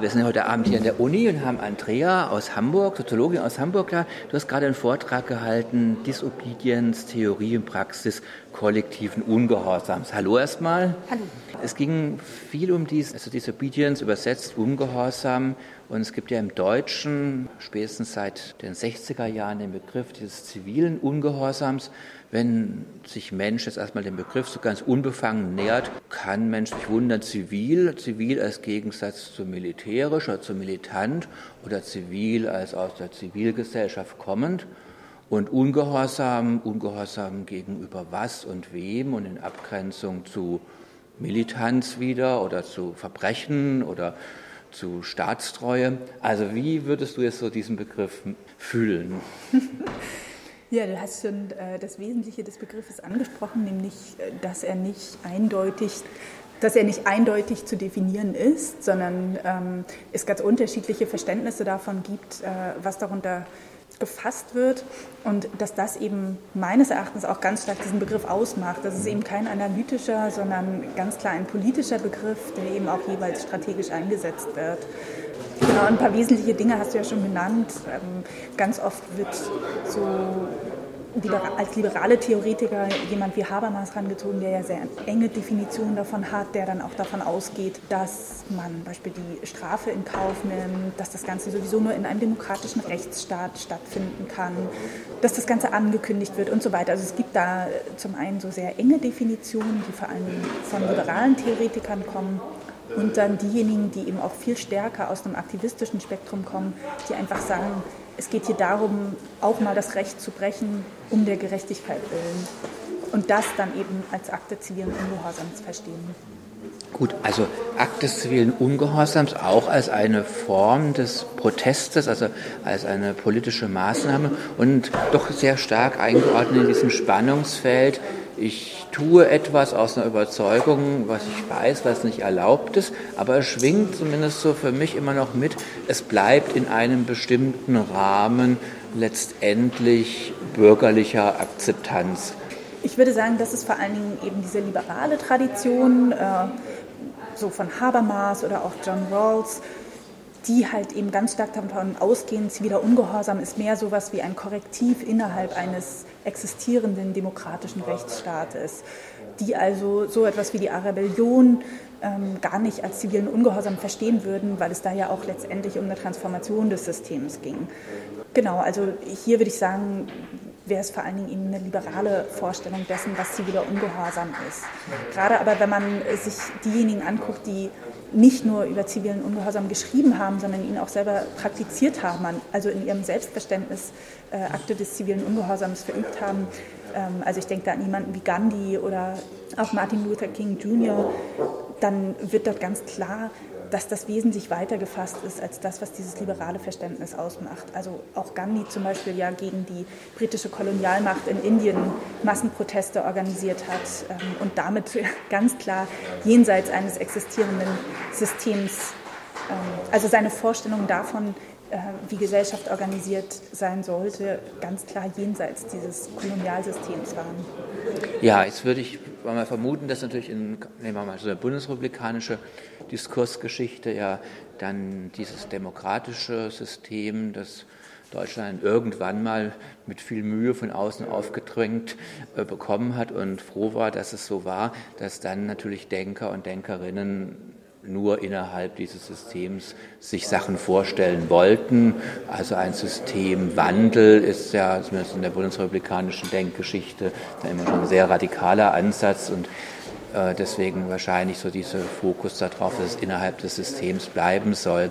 Wir sind heute Abend hier in der Uni und haben Andrea aus Hamburg, Soziologin aus Hamburg da. Du hast gerade einen Vortrag gehalten, Disobedience, Theorie und Praxis kollektiven Ungehorsams. Hallo erstmal. Hallo. Es ging viel um dies, also Disobedience, übersetzt Ungehorsam. Und es gibt ja im Deutschen spätestens seit den 60er Jahren den Begriff dieses zivilen Ungehorsams. Wenn sich Mensch jetzt erstmal dem Begriff so ganz unbefangen nähert, kann Mensch sich wundern, zivil, zivil als Gegensatz zu militärisch oder zu militant oder zivil als aus der Zivilgesellschaft kommend. Und Ungehorsam, Ungehorsam gegenüber was und wem und in Abgrenzung zu Militanz wieder oder zu Verbrechen oder zu Staatstreue. Also wie würdest du jetzt so diesen Begriff fühlen? Ja, du hast schon äh, das Wesentliche des Begriffes angesprochen, nämlich, äh, dass er nicht eindeutig dass er nicht eindeutig zu definieren ist, sondern ähm, es ganz unterschiedliche Verständnisse davon gibt, äh, was darunter gefasst wird und dass das eben meines Erachtens auch ganz stark diesen Begriff ausmacht. Das ist eben kein analytischer, sondern ganz klar ein politischer Begriff, der eben auch jeweils strategisch eingesetzt wird. Genau, ein paar wesentliche Dinge hast du ja schon genannt. Ähm, ganz oft wird so als liberale Theoretiker jemand wie Habermas herangezogen, der ja sehr enge Definitionen davon hat, der dann auch davon ausgeht, dass man zum Beispiel die Strafe in Kauf nimmt, dass das Ganze sowieso nur in einem demokratischen Rechtsstaat stattfinden kann, dass das Ganze angekündigt wird und so weiter. Also es gibt da zum einen so sehr enge Definitionen, die vor allem von liberalen Theoretikern kommen und dann diejenigen, die eben auch viel stärker aus einem aktivistischen Spektrum kommen, die einfach sagen, es geht hier darum, auch mal das Recht zu brechen, um der Gerechtigkeit willen. Und das dann eben als Akt des zivilen Ungehorsams verstehen. Gut, also Akt des zivilen Ungehorsams auch als eine Form des Protestes, also als eine politische Maßnahme und doch sehr stark eingeordnet in diesem Spannungsfeld ich tue etwas aus einer Überzeugung, was ich weiß, was nicht erlaubt ist, aber es schwingt zumindest so für mich immer noch mit, es bleibt in einem bestimmten Rahmen letztendlich bürgerlicher Akzeptanz. Ich würde sagen, das ist vor allen Dingen eben diese liberale Tradition, äh, so von Habermas oder auch John Rawls, die halt eben ganz stark davon ausgehen, ziviler Ungehorsam ist mehr sowas wie ein Korrektiv innerhalb eines existierenden demokratischen Rechtsstaates, die also so etwas wie die Rebellion ähm, gar nicht als zivilen Ungehorsam verstehen würden, weil es da ja auch letztendlich um eine Transformation des Systems ging. Genau, also hier würde ich sagen, wäre es vor allen Dingen eben eine liberale Vorstellung dessen, was ziviler Ungehorsam ist. Gerade aber, wenn man sich diejenigen anguckt, die nicht nur über zivilen Ungehorsam geschrieben haben, sondern ihn auch selber praktiziert haben, also in ihrem Selbstverständnis äh, Akte des zivilen Ungehorsams verübt haben. Ähm, also ich denke da an jemanden wie Gandhi oder auch Martin Luther King Jr., dann wird dort ganz klar, dass das wesentlich weiter gefasst ist als das, was dieses liberale Verständnis ausmacht. Also auch Gandhi zum Beispiel ja gegen die britische Kolonialmacht in Indien Massenproteste organisiert hat ähm, und damit ganz klar jenseits eines existierenden Systems, ähm, also seine Vorstellung davon, wie Gesellschaft organisiert sein sollte, ganz klar jenseits dieses Kolonialsystems waren. Ja, jetzt würde ich mal vermuten, dass natürlich in, nehmen wir mal so eine bundesrepublikanische Diskursgeschichte ja dann dieses demokratische System, das Deutschland irgendwann mal mit viel Mühe von außen aufgedrängt äh, bekommen hat und froh war, dass es so war, dass dann natürlich Denker und Denkerinnen nur innerhalb dieses Systems sich Sachen vorstellen wollten. Also ein Systemwandel ist ja zumindest in der bundesrepublikanischen Denkgeschichte immer schon ein sehr radikaler Ansatz und äh, deswegen wahrscheinlich so dieser Fokus darauf, dass es innerhalb des Systems bleiben soll.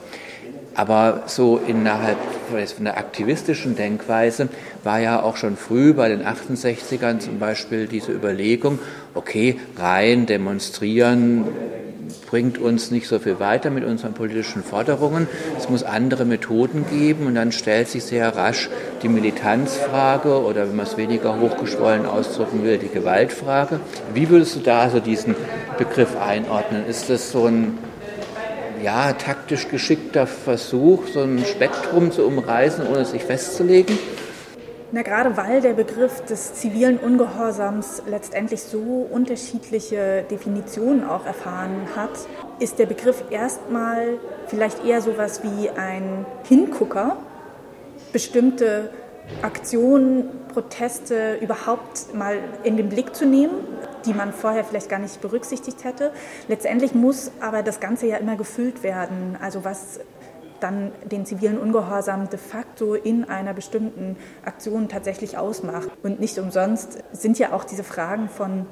Aber so innerhalb von der aktivistischen Denkweise war ja auch schon früh bei den 68ern zum Beispiel diese Überlegung, okay, rein demonstrieren bringt uns nicht so viel weiter mit unseren politischen Forderungen. Es muss andere Methoden geben und dann stellt sich sehr rasch die Militanzfrage oder wenn man es weniger hochgeschwollen ausdrücken will, die Gewaltfrage. Wie würdest du da also diesen Begriff einordnen? Ist das so ein ja, taktisch geschickter Versuch, so ein Spektrum zu umreißen, ohne sich festzulegen? Na, gerade weil der Begriff des zivilen Ungehorsams letztendlich so unterschiedliche Definitionen auch erfahren hat, ist der Begriff erstmal vielleicht eher sowas wie ein Hingucker, bestimmte Aktionen, Proteste überhaupt mal in den Blick zu nehmen, die man vorher vielleicht gar nicht berücksichtigt hätte. Letztendlich muss aber das Ganze ja immer gefüllt werden. Also was dann den zivilen Ungehorsam de facto in einer bestimmten Aktion tatsächlich ausmacht. Und nicht umsonst sind ja auch diese Fragen von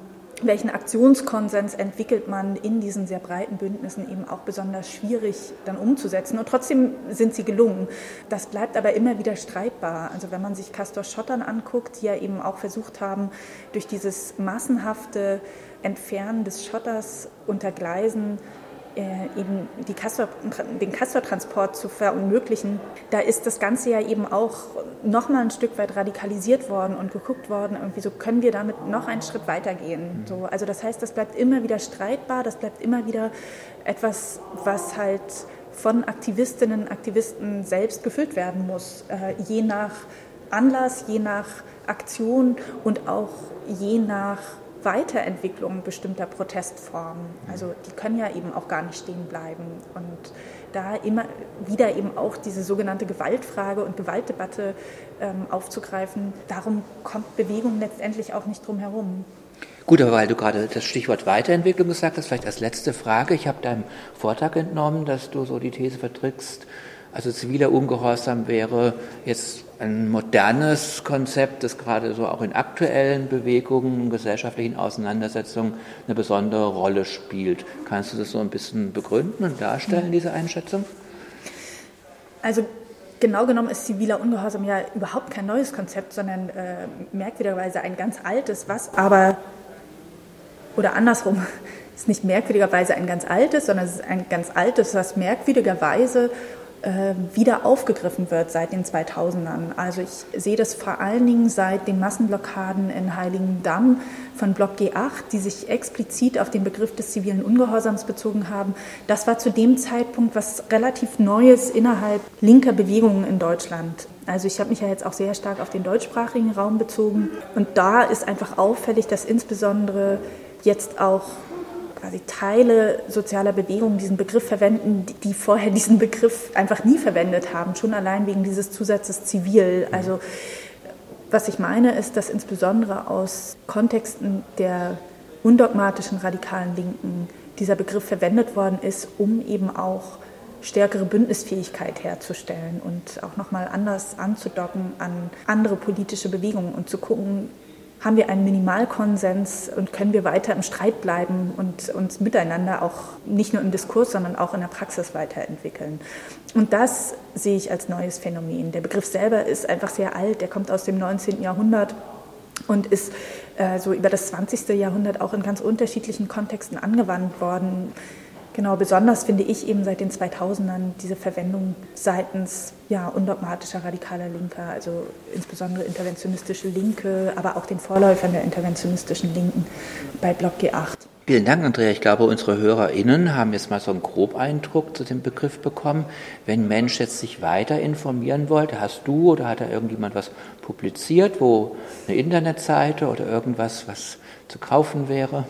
welchen Aktionskonsens entwickelt man in diesen sehr breiten Bündnissen eben auch besonders schwierig dann umzusetzen. Und trotzdem sind sie gelungen. Das bleibt aber immer wieder streitbar. Also wenn man sich Castor Schottern anguckt, die ja eben auch versucht haben, durch dieses massenhafte Entfernen des Schotters unter Gleisen eben die Castor, den Castortransport zu verunmöglichen, da ist das Ganze ja eben auch noch mal ein Stück weit radikalisiert worden und geguckt worden, irgendwie so können wir damit noch einen Schritt weitergehen. So, also das heißt, das bleibt immer wieder streitbar, das bleibt immer wieder etwas, was halt von Aktivistinnen und Aktivisten selbst gefüllt werden muss, äh, je nach Anlass, je nach Aktion und auch je nach Weiterentwicklung bestimmter Protestformen. Also die können ja eben auch gar nicht stehen bleiben. Und da immer wieder eben auch diese sogenannte Gewaltfrage und Gewaltdebatte ähm, aufzugreifen, darum kommt Bewegung letztendlich auch nicht drum herum. Gut, aber weil du gerade das Stichwort Weiterentwicklung gesagt hast, vielleicht als letzte Frage. Ich habe deinem Vortrag entnommen, dass du so die These vertrittst, also ziviler Ungehorsam wäre jetzt ein modernes Konzept, das gerade so auch in aktuellen Bewegungen, gesellschaftlichen Auseinandersetzungen eine besondere Rolle spielt. Kannst du das so ein bisschen begründen und darstellen, diese Einschätzung? Also genau genommen ist ziviler Ungehorsam ja überhaupt kein neues Konzept, sondern äh, merkwürdigerweise ein ganz altes, was aber, oder andersrum, ist nicht merkwürdigerweise ein ganz altes, sondern es ist ein ganz altes, was merkwürdigerweise wieder aufgegriffen wird seit den 2000ern. Also ich sehe das vor allen Dingen seit den Massenblockaden in Heiligendamm von Block G8, die sich explizit auf den Begriff des zivilen Ungehorsams bezogen haben. Das war zu dem Zeitpunkt was relativ Neues innerhalb linker Bewegungen in Deutschland. Also ich habe mich ja jetzt auch sehr stark auf den deutschsprachigen Raum bezogen. Und da ist einfach auffällig, dass insbesondere jetzt auch quasi Teile sozialer Bewegungen diesen Begriff verwenden, die vorher diesen Begriff einfach nie verwendet haben, schon allein wegen dieses Zusatzes zivil. Also was ich meine, ist, dass insbesondere aus Kontexten der undogmatischen radikalen Linken dieser Begriff verwendet worden ist, um eben auch stärkere Bündnisfähigkeit herzustellen und auch nochmal anders anzudocken an andere politische Bewegungen und zu gucken, haben wir einen Minimalkonsens und können wir weiter im Streit bleiben und uns miteinander auch nicht nur im Diskurs, sondern auch in der Praxis weiterentwickeln. Und das sehe ich als neues Phänomen. Der Begriff selber ist einfach sehr alt, der kommt aus dem 19. Jahrhundert und ist äh, so über das 20. Jahrhundert auch in ganz unterschiedlichen Kontexten angewandt worden. Genau, besonders finde ich eben seit den 2000ern diese Verwendung seitens ja, undogmatischer radikaler Linker, also insbesondere interventionistische Linke, aber auch den Vorläufern der interventionistischen Linken bei Block G8. Vielen Dank, Andrea. Ich glaube, unsere HörerInnen haben jetzt mal so einen Grobeindruck zu dem Begriff bekommen. Wenn Mensch jetzt sich weiter informieren wollte, hast du oder hat da irgendjemand was publiziert, wo eine Internetseite oder irgendwas, was zu kaufen wäre?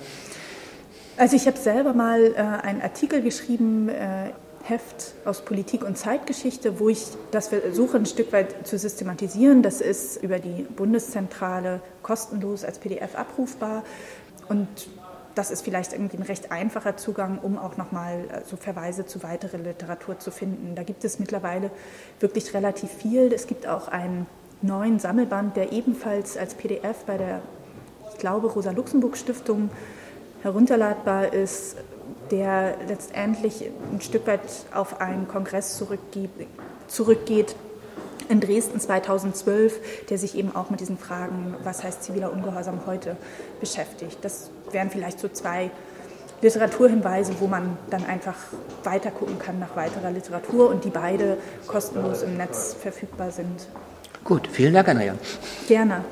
Also ich habe selber mal äh, einen Artikel geschrieben, äh, Heft aus Politik und Zeitgeschichte, wo ich das versuche ein Stück weit zu systematisieren. Das ist über die Bundeszentrale kostenlos als PDF abrufbar und das ist vielleicht irgendwie ein recht einfacher Zugang, um auch nochmal äh, so Verweise zu weiterer Literatur zu finden. Da gibt es mittlerweile wirklich relativ viel. Es gibt auch einen neuen Sammelband, der ebenfalls als PDF bei der, ich glaube, Rosa-Luxemburg-Stiftung herunterladbar ist, der letztendlich ein Stück weit auf einen Kongress zurückgeht in Dresden 2012, der sich eben auch mit diesen Fragen, was heißt ziviler Ungehorsam heute, beschäftigt. Das wären vielleicht so zwei Literaturhinweise, wo man dann einfach weiter gucken kann nach weiterer Literatur und die beide kostenlos im Netz verfügbar sind. Gut, vielen Dank, Andrea. Gerne.